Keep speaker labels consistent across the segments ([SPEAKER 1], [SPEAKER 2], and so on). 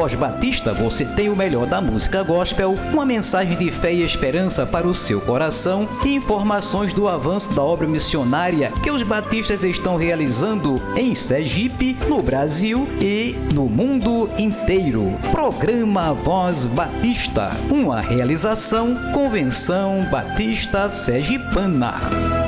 [SPEAKER 1] Voz Batista você tem o melhor da música gospel, uma mensagem de fé e esperança para o seu coração e informações do avanço da obra missionária que os batistas estão realizando em Sergipe, no Brasil e no mundo inteiro. Programa Voz Batista, uma realização Convenção Batista Sergipana.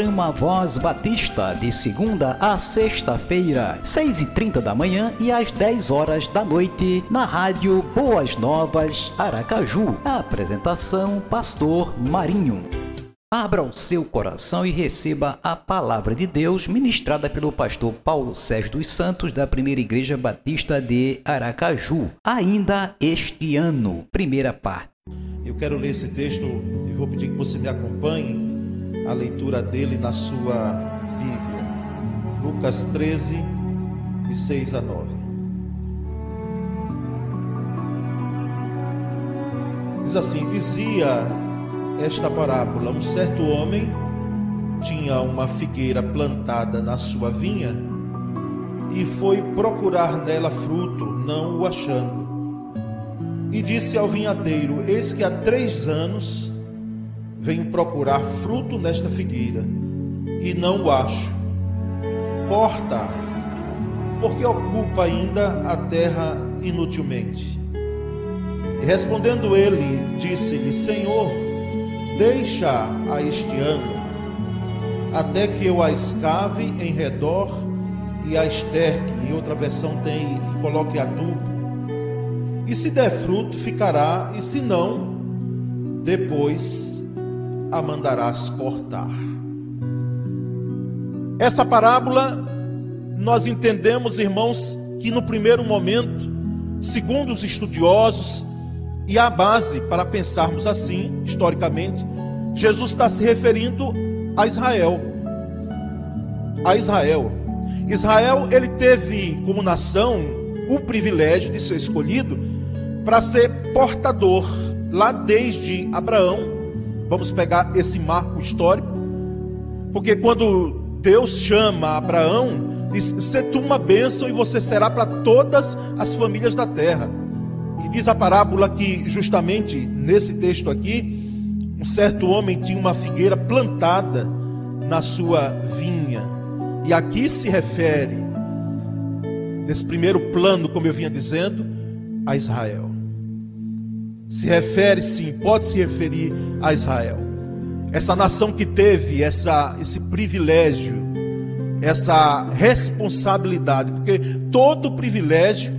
[SPEAKER 1] Programa Voz Batista, de segunda a sexta-feira, seis e trinta da manhã e às dez horas da noite, na rádio Boas Novas, Aracaju. A apresentação, Pastor Marinho. Abra o seu coração e receba a palavra de Deus ministrada pelo pastor Paulo Sérgio dos Santos, da Primeira Igreja Batista de Aracaju, ainda este ano. Primeira parte.
[SPEAKER 2] Eu quero ler esse texto e vou pedir que você me acompanhe a leitura dele na sua Bíblia. Lucas 13, de 6 a 9. Diz assim: Dizia esta parábola: Um certo homem tinha uma figueira plantada na sua vinha e foi procurar nela fruto, não o achando. E disse ao vinhateiro: Eis que há três anos venho procurar fruto nesta figueira e não o acho. Corta, porque ocupa ainda a terra inutilmente. E respondendo ele, disse-lhe: Senhor, deixa a este ano, até que eu a escave em redor e a esterque. Em outra versão tem e coloque adubo. E se der fruto, ficará, e se não, depois a mandarás cortar. Essa parábola, nós entendemos, irmãos, que no primeiro momento, segundo os estudiosos, e a base para pensarmos assim, historicamente, Jesus está se referindo a Israel. A Israel. Israel, ele teve como nação o privilégio de ser escolhido para ser portador, lá desde Abraão. Vamos pegar esse marco histórico, porque quando Deus chama Abraão, diz: "Se tu uma bênção e você será para todas as famílias da terra". E diz a parábola que, justamente nesse texto aqui, um certo homem tinha uma figueira plantada na sua vinha. E aqui se refere, nesse primeiro plano, como eu vinha dizendo, a Israel. Se refere, sim, pode se referir a Israel. Essa nação que teve essa, esse privilégio, essa responsabilidade, porque todo privilégio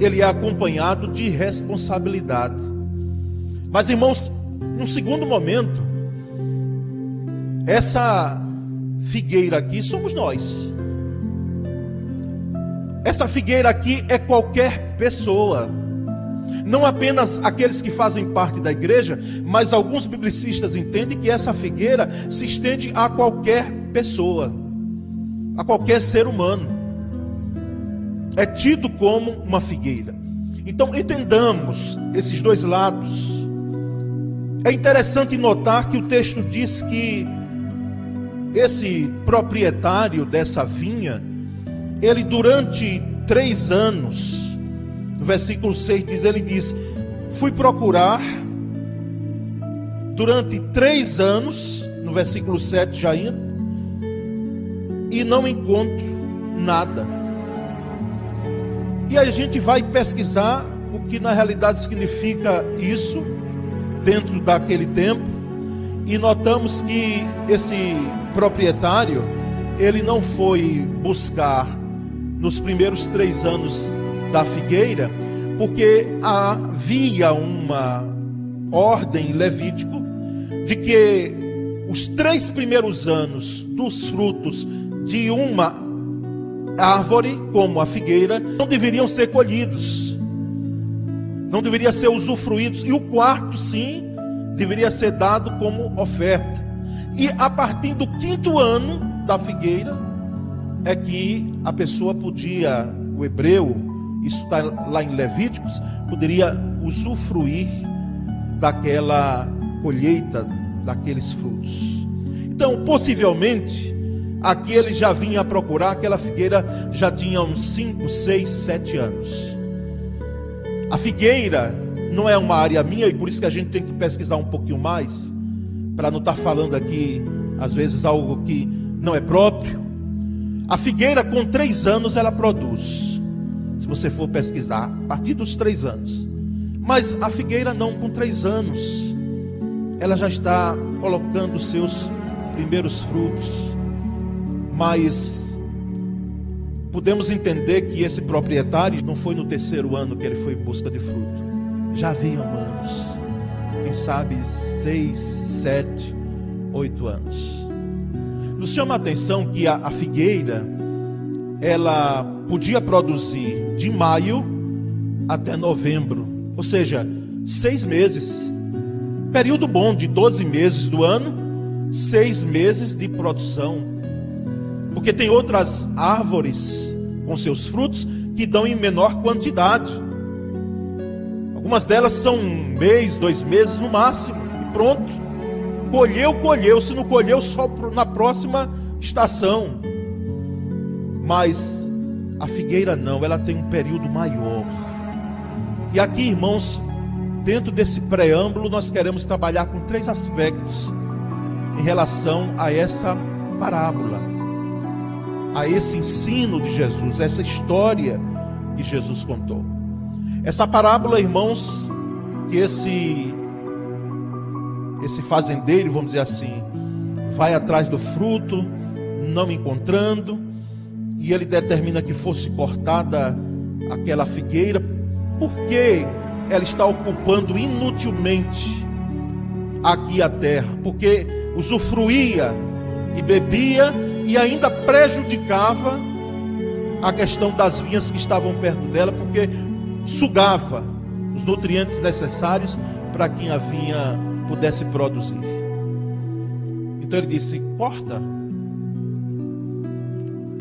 [SPEAKER 2] ele é acompanhado de responsabilidade. Mas, irmãos, num segundo momento, essa figueira aqui somos nós. Essa figueira aqui é qualquer pessoa. Não apenas aqueles que fazem parte da igreja, mas alguns biblicistas entendem que essa figueira se estende a qualquer pessoa, a qualquer ser humano é tido como uma figueira. Então entendamos esses dois lados. É interessante notar que o texto diz que esse proprietário dessa vinha, ele durante três anos, no versículo 6 diz, ele diz, fui procurar durante três anos, no versículo 7 já indo, e não encontro nada. E a gente vai pesquisar o que na realidade significa isso dentro daquele tempo e notamos que esse proprietário ele não foi buscar nos primeiros três anos da figueira porque havia uma ordem levítico de que os três primeiros anos dos frutos de uma árvore, como a figueira, não deveriam ser colhidos, não deveriam ser usufruídos, e o quarto, sim, deveria ser dado como oferta. E a partir do quinto ano da figueira, é que a pessoa podia, o hebreu, isso está lá em Levíticos, poderia usufruir daquela colheita, daqueles frutos. Então, possivelmente, Aqui ele já vinha procurar, aquela figueira já tinha uns 5, 6, 7 anos. A figueira não é uma área minha e por isso que a gente tem que pesquisar um pouquinho mais, para não estar tá falando aqui, às vezes, algo que não é próprio. A figueira com três anos ela produz, se você for pesquisar, a partir dos três anos. Mas a figueira não, com três anos, ela já está colocando os seus primeiros frutos, mas podemos entender que esse proprietário não foi no terceiro ano que ele foi em busca de fruto, já haviam anos, quem sabe seis, sete, oito anos. Nos chama a atenção que a, a figueira ela podia produzir de maio até novembro, ou seja, seis meses. Período bom de 12 meses do ano, seis meses de produção. Porque tem outras árvores com seus frutos que dão em menor quantidade. Algumas delas são um mês, dois meses no máximo, e pronto. Colheu, colheu. Se não colheu, só na próxima estação. Mas a figueira não, ela tem um período maior. E aqui, irmãos, dentro desse preâmbulo, nós queremos trabalhar com três aspectos em relação a essa parábola, a esse ensino de Jesus, essa história que Jesus contou. Essa parábola, irmãos, que esse esse fazendeiro, vamos dizer assim, vai atrás do fruto, não encontrando, e ele determina que fosse cortada aquela figueira, porque ela está ocupando inutilmente aqui a terra, porque usufruía e bebia e ainda prejudicava a questão das vinhas que estavam perto dela, porque sugava os nutrientes necessários para que a vinha pudesse produzir. Então ele disse: corta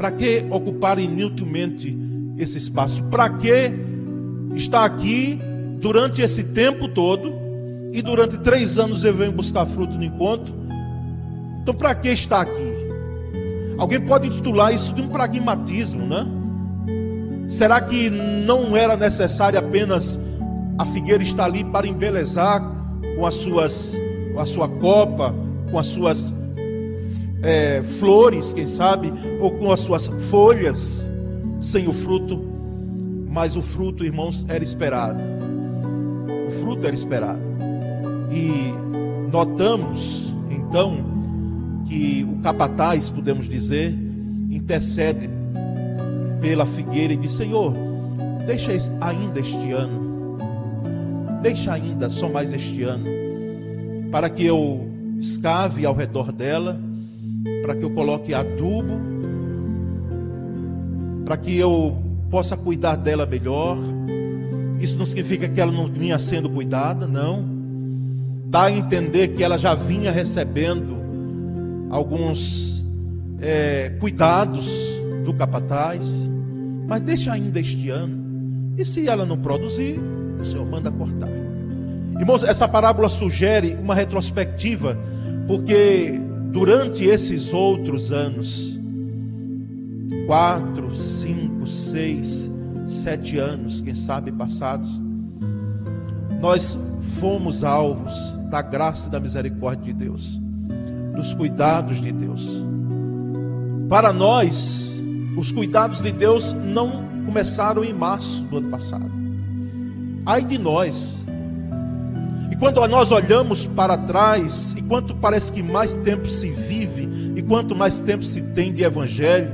[SPEAKER 2] para que ocupar inutilmente esse espaço? Para que estar aqui durante esse tempo todo e durante três anos eu venho buscar fruto no encontro? Então, para que estar aqui? Alguém pode intitular isso de um pragmatismo, né? Será que não era necessário apenas a figueira estar ali para embelezar com as suas, com a sua copa, com as suas é, flores, quem sabe, ou com as suas folhas, sem o fruto, mas o fruto, irmãos, era esperado. O fruto era esperado. E notamos, então, que o capataz, podemos dizer, intercede pela figueira e diz: Senhor, deixa ainda este ano, deixa ainda só mais este ano, para que eu escave ao redor dela para que eu coloque adubo, para que eu possa cuidar dela melhor. Isso não significa que ela não vinha sendo cuidada, não. Dá a entender que ela já vinha recebendo alguns é, cuidados do capataz, mas deixa ainda este ano. E se ela não produzir, o Senhor manda cortar. Irmãos, essa parábola sugere uma retrospectiva, porque durante esses outros anos, quatro, cinco, seis, sete anos, quem sabe passados, nós fomos alvos da graça e da misericórdia de Deus, dos cuidados de Deus. Para nós, os cuidados de Deus não começaram em março do ano passado. Ai de nós, quando nós olhamos para trás, e quanto parece que mais tempo se vive, e quanto mais tempo se tem de evangelho,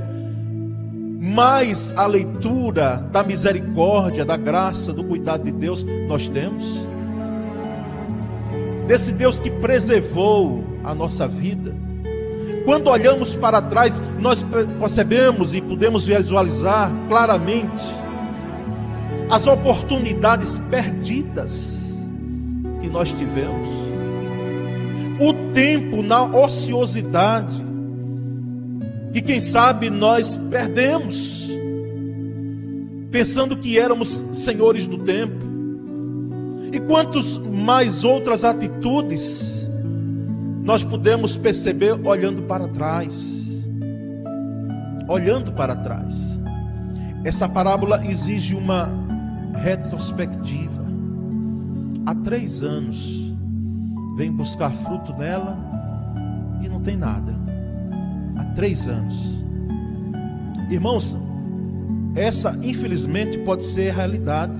[SPEAKER 2] mais a leitura da misericórdia, da graça, do cuidado de Deus nós temos. Desse Deus que preservou a nossa vida. Quando olhamos para trás, nós percebemos e podemos visualizar claramente as oportunidades perdidas que nós tivemos, o tempo na ociosidade, que quem sabe nós perdemos, pensando que éramos senhores do tempo, e quantas mais outras atitudes nós podemos perceber olhando para trás. Olhando para trás. Essa parábola exige uma retrospectiva há três anos vem buscar fruto nela e não tem nada. Há três anos. Irmãos, essa infelizmente pode ser a realidade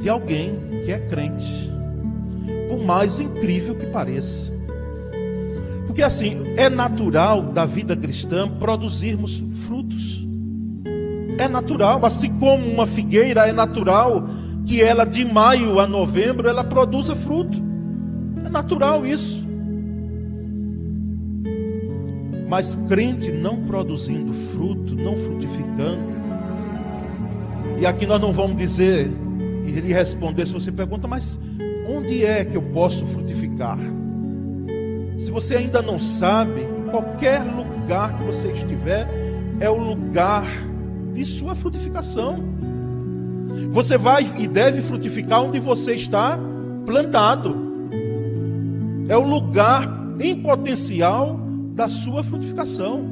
[SPEAKER 2] de alguém que é crente, por mais incrível que pareça. Porque assim, é natural da vida cristã produzirmos frutos. É natural, assim como uma figueira é natural que ela de maio a novembro ela produza fruto. É natural isso. Mas crente não produzindo fruto, não frutificando. E aqui nós não vamos dizer e lhe responder se você pergunta, mas onde é que eu posso frutificar? Se você ainda não sabe, qualquer lugar que você estiver é o lugar de sua frutificação. Você vai e deve frutificar onde você está plantado. É o lugar em potencial da sua frutificação.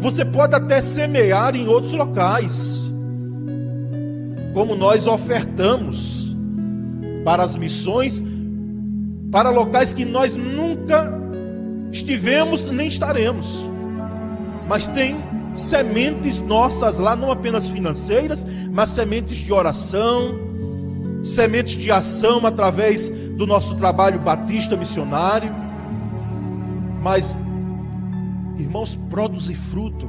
[SPEAKER 2] Você pode até semear em outros locais, como nós ofertamos para as missões, para locais que nós nunca estivemos nem estaremos. Mas tem sementes nossas lá, não apenas financeiras, mas sementes de oração, sementes de ação através do nosso trabalho batista missionário. Mas, irmãos, produzir fruto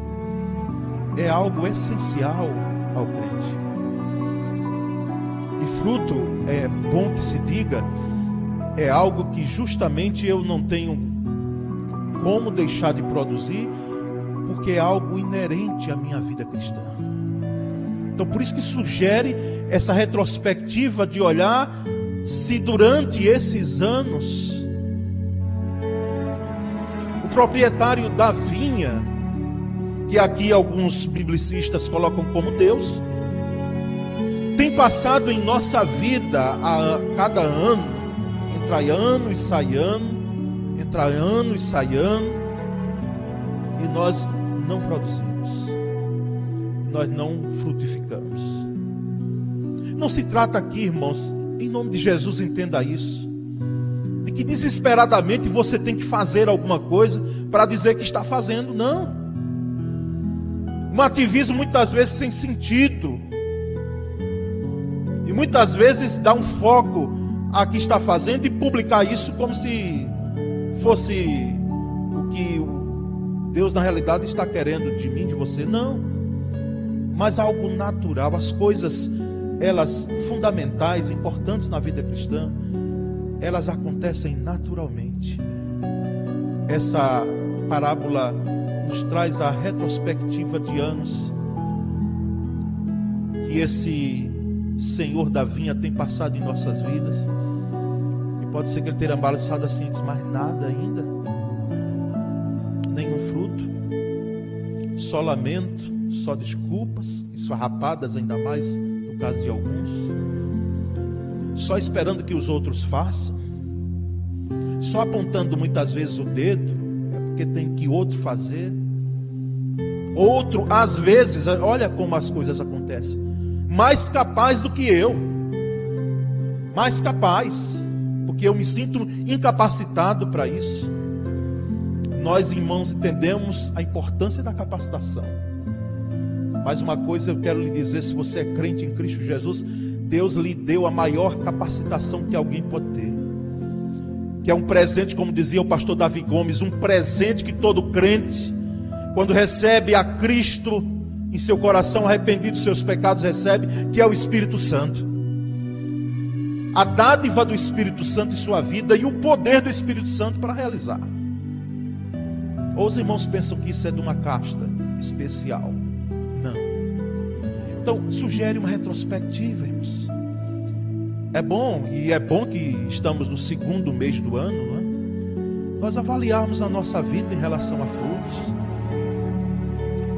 [SPEAKER 2] é algo essencial ao crente. E fruto, é bom que se diga, é algo que justamente eu não tenho como deixar de produzir porque é algo inerente à minha vida cristã. Então, por isso que sugere essa retrospectiva de olhar se durante esses anos o proprietário da vinha, que aqui alguns biblicistas colocam como Deus, tem passado em nossa vida a cada ano, entra ano e sai ano, entra ano e sai ano, e nós não produzimos, nós não frutificamos. Não se trata aqui, irmãos, em nome de Jesus, entenda isso, de que desesperadamente você tem que fazer alguma coisa para dizer que está fazendo, não. Um ativismo muitas vezes sem sentido, e muitas vezes dá um foco a que está fazendo e publicar isso como se fosse o que Deus na realidade está querendo de mim, de você. Não. Mas algo natural, as coisas elas fundamentais, importantes na vida cristã, elas acontecem naturalmente. Essa parábola nos traz a retrospectiva de anos que esse Senhor da vinha tem passado em nossas vidas. E pode ser que ele tenha balançado assim, diz, mas nada ainda nenhum fruto, só lamento, só desculpas, esfarrapadas ainda mais no caso de alguns, só esperando que os outros façam, só apontando muitas vezes o dedo, é porque tem que outro fazer. Outro, às vezes, olha como as coisas acontecem, mais capaz do que eu, mais capaz, porque eu me sinto incapacitado para isso nós, irmãos, entendemos a importância da capacitação. Mas uma coisa eu quero lhe dizer: se você é crente em Cristo Jesus, Deus lhe deu a maior capacitação que alguém pode ter. Que é um presente, como dizia o pastor Davi Gomes, um presente que todo crente, quando recebe a Cristo em seu coração, arrependido dos seus pecados, recebe, que é o Espírito Santo. A dádiva do Espírito Santo em sua vida e o poder do Espírito Santo para realizar. Ou os irmãos pensam que isso é de uma casta especial? Não. Então, sugere uma retrospectiva, irmãos. É bom, e é bom que estamos no segundo mês do ano, não é? Nós avaliarmos a nossa vida em relação a frutos.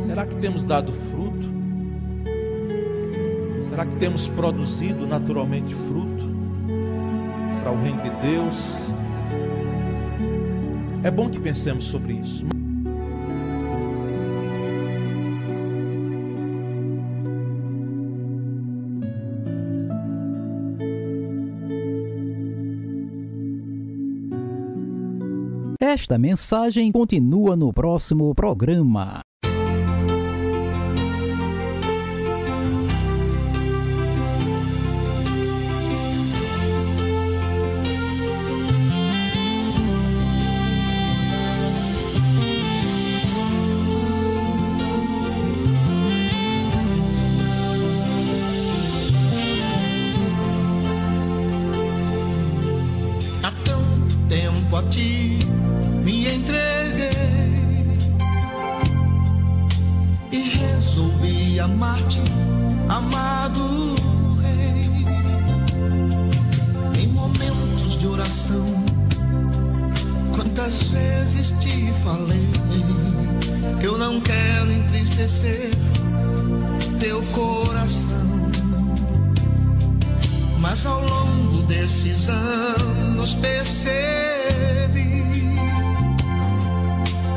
[SPEAKER 2] Será que temos dado fruto? Será que temos produzido naturalmente fruto para o reino de Deus? É bom que pensemos sobre isso.
[SPEAKER 1] Esta mensagem continua no próximo programa.
[SPEAKER 3] Ti me entreguei e resolvi amar-te, amado Rei. Em momentos de oração, quantas vezes te falei, eu não quero entristecer teu coração. Mas ao longo desses anos percebi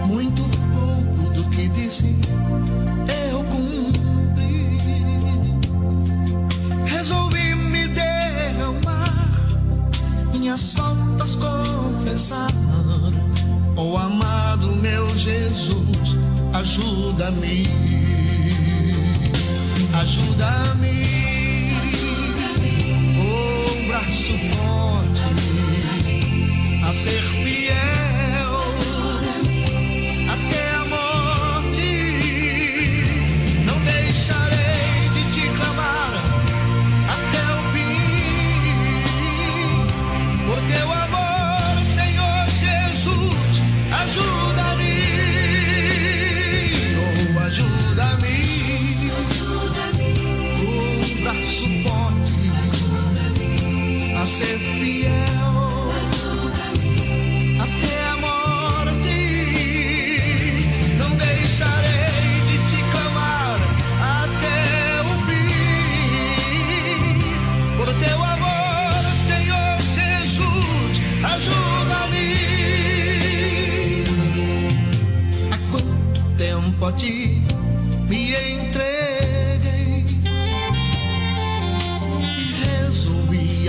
[SPEAKER 3] muito pouco do que disse eu cumpri. Resolvi me derramar, minhas faltas confessar. Oh amado meu Jesus, ajuda-me, ajuda-me. Oh braço forte, a fiel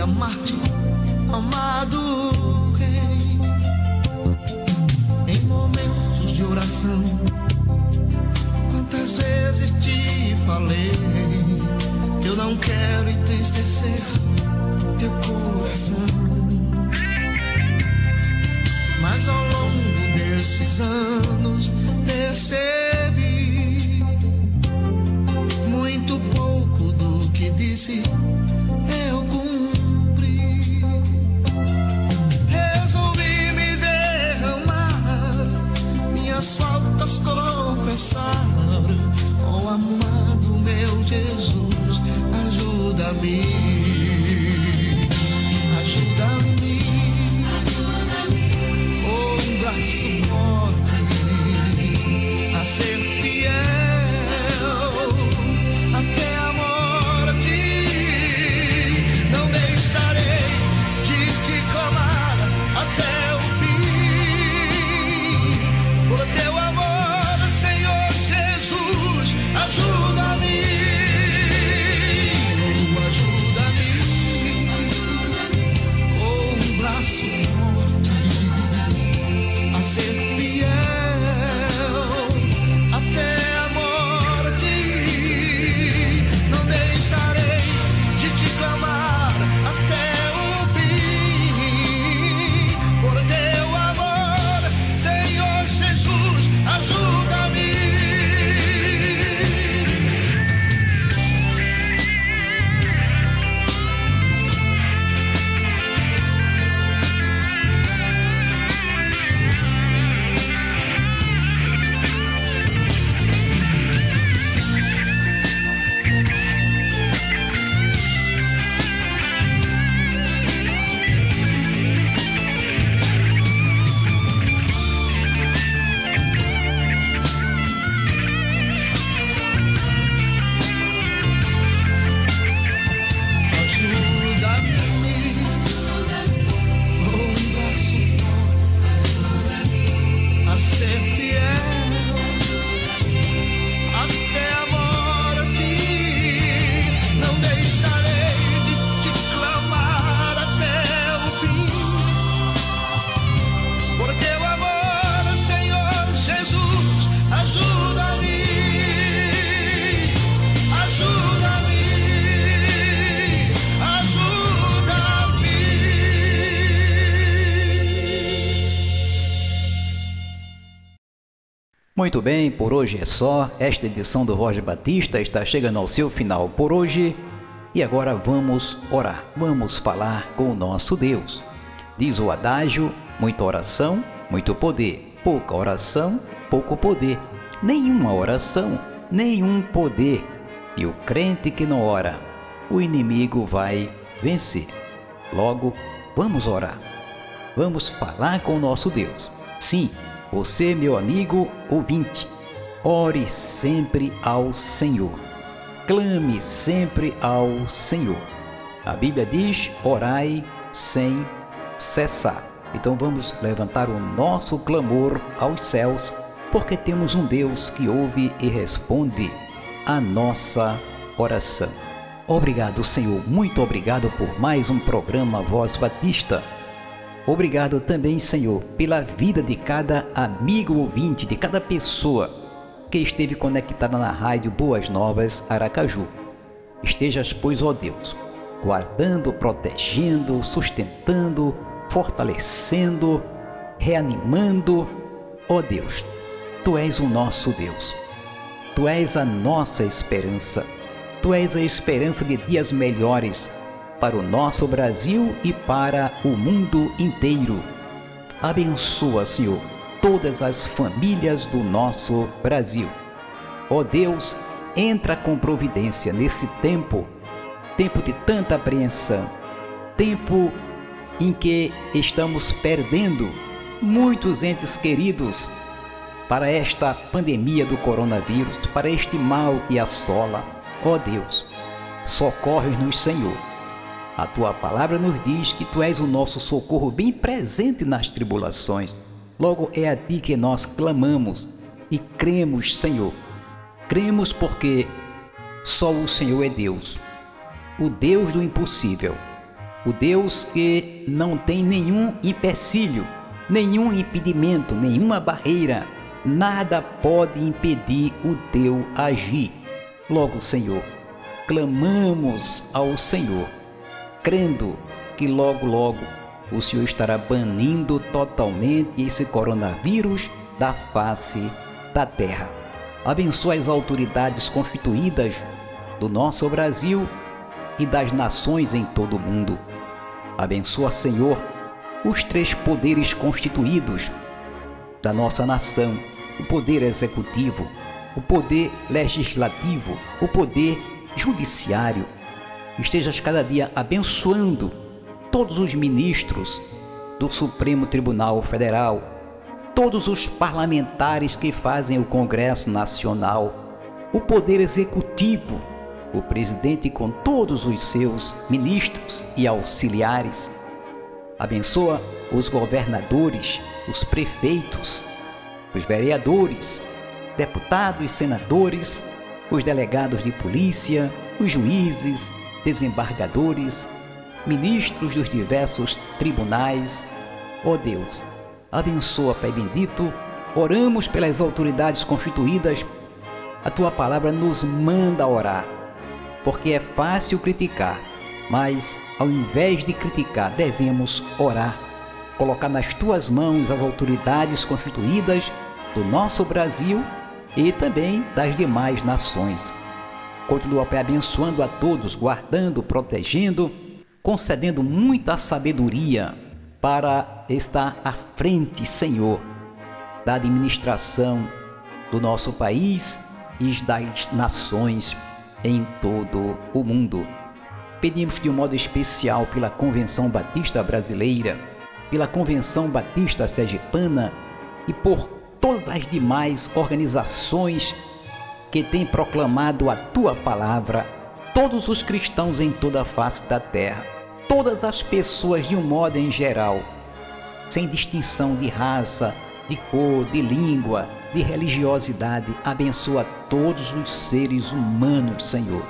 [SPEAKER 3] amar-te, amado Rei. Em momentos de oração, quantas vezes te falei, eu não quero entristecer teu coração. Mas ao longo desses anos percebi muito pouco do que disse confessar. Oh amado meu Jesus, ajuda-me. Ajuda-me. Oh, um braço forte a
[SPEAKER 1] Muito bem, por hoje é só. Esta edição do Roger Batista está chegando ao seu final por hoje. E agora vamos orar, vamos falar com o nosso Deus. Diz o adágio: Muita oração, muito poder. Pouca oração, pouco poder. Nenhuma oração, nenhum poder. E o crente que não ora, o inimigo vai vencer. Logo, vamos orar. Vamos falar com o nosso Deus. Sim, você, meu amigo ouvinte, ore sempre ao Senhor. Clame sempre ao Senhor. A Bíblia diz: orai sem cessar. Então vamos levantar o nosso clamor aos céus, porque temos um Deus que ouve e responde a nossa oração. Obrigado, Senhor, muito obrigado por mais um programa Voz Batista. Obrigado também, Senhor, pela vida de cada amigo ouvinte, de cada pessoa que esteve conectada na rádio Boas Novas Aracaju. Estejas, pois, ó Deus, guardando, protegendo, sustentando, fortalecendo, reanimando. Ó Deus, Tu és o nosso Deus. Tu és a nossa esperança. Tu és a esperança de dias melhores para o nosso Brasil e para o mundo inteiro. Abençoa, Senhor, todas as famílias do nosso Brasil. Ó Deus, entra com providência nesse tempo, tempo de tanta apreensão, tempo em que estamos perdendo muitos entes queridos para esta pandemia do coronavírus, para este mal que assola. Ó Deus, socorre-nos, Senhor. A tua palavra nos diz que tu és o nosso socorro bem presente nas tribulações. Logo é a ti que nós clamamos e cremos, Senhor. Cremos porque só o Senhor é Deus, o Deus do impossível o Deus que não tem nenhum empecilho, nenhum impedimento, nenhuma barreira, nada pode impedir o teu agir. Logo, Senhor, clamamos ao Senhor, crendo que logo, logo o Senhor estará banindo totalmente esse coronavírus da face da terra. Abençoa as autoridades constituídas do nosso Brasil e das nações em todo o mundo. Abençoa, Senhor, os três poderes constituídos da nossa nação: o poder executivo, o poder legislativo, o poder judiciário. Estejas cada dia abençoando todos os ministros do Supremo Tribunal Federal, todos os parlamentares que fazem o Congresso Nacional, o poder executivo o presidente com todos os seus ministros e auxiliares. Abençoa os governadores, os prefeitos, os vereadores, deputados e senadores, os delegados de polícia, os juízes, desembargadores, ministros dos diversos tribunais. Ó oh Deus, abençoa, Pai bendito, oramos pelas autoridades constituídas. A tua palavra nos manda orar porque é fácil criticar, mas ao invés de criticar, devemos orar, colocar nas tuas mãos as autoridades constituídas do nosso Brasil e também das demais nações. Continua abençoando a todos, guardando, protegendo, concedendo muita sabedoria para estar à frente, Senhor, da administração do nosso país e das nações em todo o mundo. Pedimos de um modo especial pela Convenção Batista Brasileira, pela Convenção Batista Sergipana e por todas as demais organizações que têm proclamado a tua palavra, todos os cristãos em toda a face da terra, todas as pessoas de um modo em geral, sem distinção de raça, de cor, de língua, de religiosidade, abençoa todos os seres humanos, Senhor,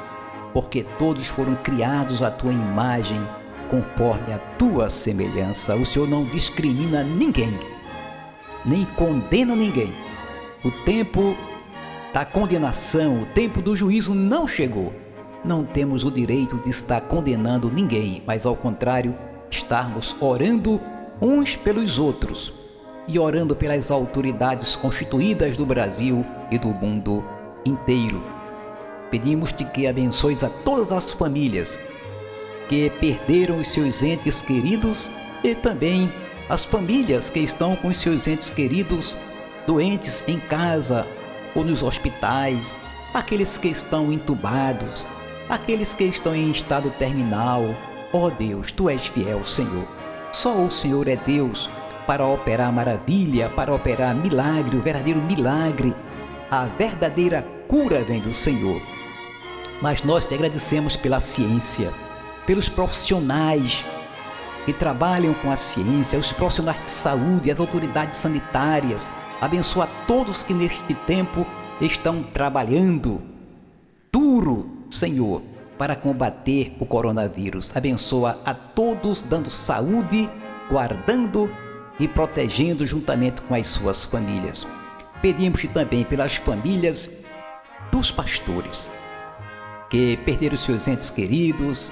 [SPEAKER 1] porque todos foram criados à tua imagem, conforme a tua semelhança. O Senhor não discrimina ninguém, nem condena ninguém. O tempo da condenação, o tempo do juízo não chegou. Não temos o direito de estar condenando ninguém, mas ao contrário, estarmos orando uns pelos outros e orando pelas autoridades constituídas do Brasil e do mundo inteiro. Pedimos-te que abençoes a todas as famílias que perderam os seus entes queridos e também as famílias que estão com seus entes queridos doentes em casa ou nos hospitais, aqueles que estão entubados, aqueles que estão em estado terminal. Ó oh Deus, tu és fiel, Senhor. Só o Senhor é Deus para operar maravilha, para operar milagre, o verdadeiro milagre. A verdadeira cura vem do Senhor. Mas nós te agradecemos pela ciência, pelos profissionais que trabalham com a ciência, os profissionais de saúde, as autoridades sanitárias. Abençoa todos que neste tempo estão trabalhando duro, Senhor, para combater o coronavírus. Abençoa a todos, dando saúde, guardando e protegendo juntamente com as suas famílias. Pedimos também pelas famílias dos pastores que perderam seus entes queridos,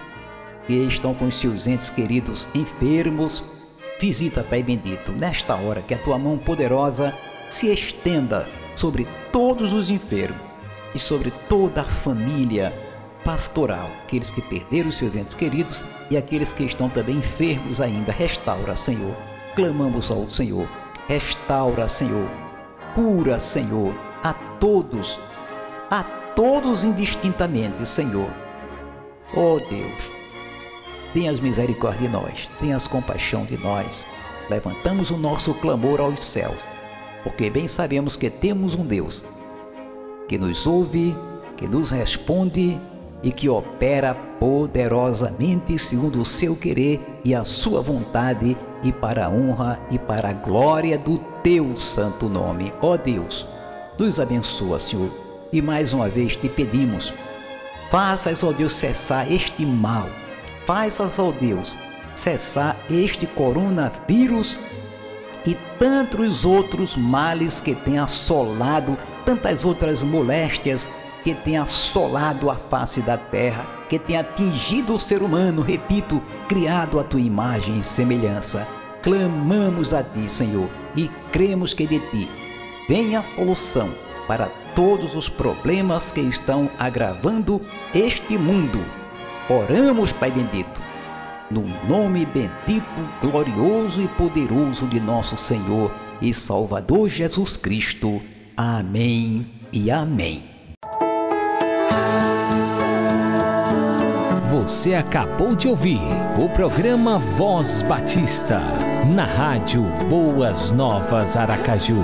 [SPEAKER 1] que estão com seus entes queridos enfermos. Visita, Pai bendito, nesta hora que a tua mão poderosa se estenda sobre todos os enfermos e sobre toda a família pastoral, aqueles que perderam seus entes queridos e aqueles que estão também enfermos ainda. Restaura, Senhor. Clamamos ao Senhor. Restaura, Senhor. Cura, Senhor, a todos, a todos indistintamente, Senhor. Oh Deus, tenhas misericórdia de nós, tenhas compaixão de nós. Levantamos o nosso clamor aos céus, porque bem sabemos que temos um Deus que nos ouve, que nos responde e que opera poderosamente segundo o seu querer e a sua vontade e para a honra e para a glória do teu santo nome. Ó Deus, nos abençoa, Senhor, e mais uma vez te pedimos, faças, ó Deus, cessar este mal, faças, ó Deus, cessar este coronavírus e tantos outros males que tem assolado, tantas outras moléstias que tem assolado a face da terra, que tem atingido o ser humano, repito, criado a tua imagem e semelhança. Clamamos a ti, Senhor, e cremos que de ti vem a solução para todos os problemas que estão agravando este mundo. Oramos, Pai bendito, no nome bendito, glorioso e poderoso de nosso Senhor e Salvador Jesus Cristo. Amém e amém.
[SPEAKER 4] Você acabou de ouvir o programa Voz Batista, na rádio Boas Novas Aracaju.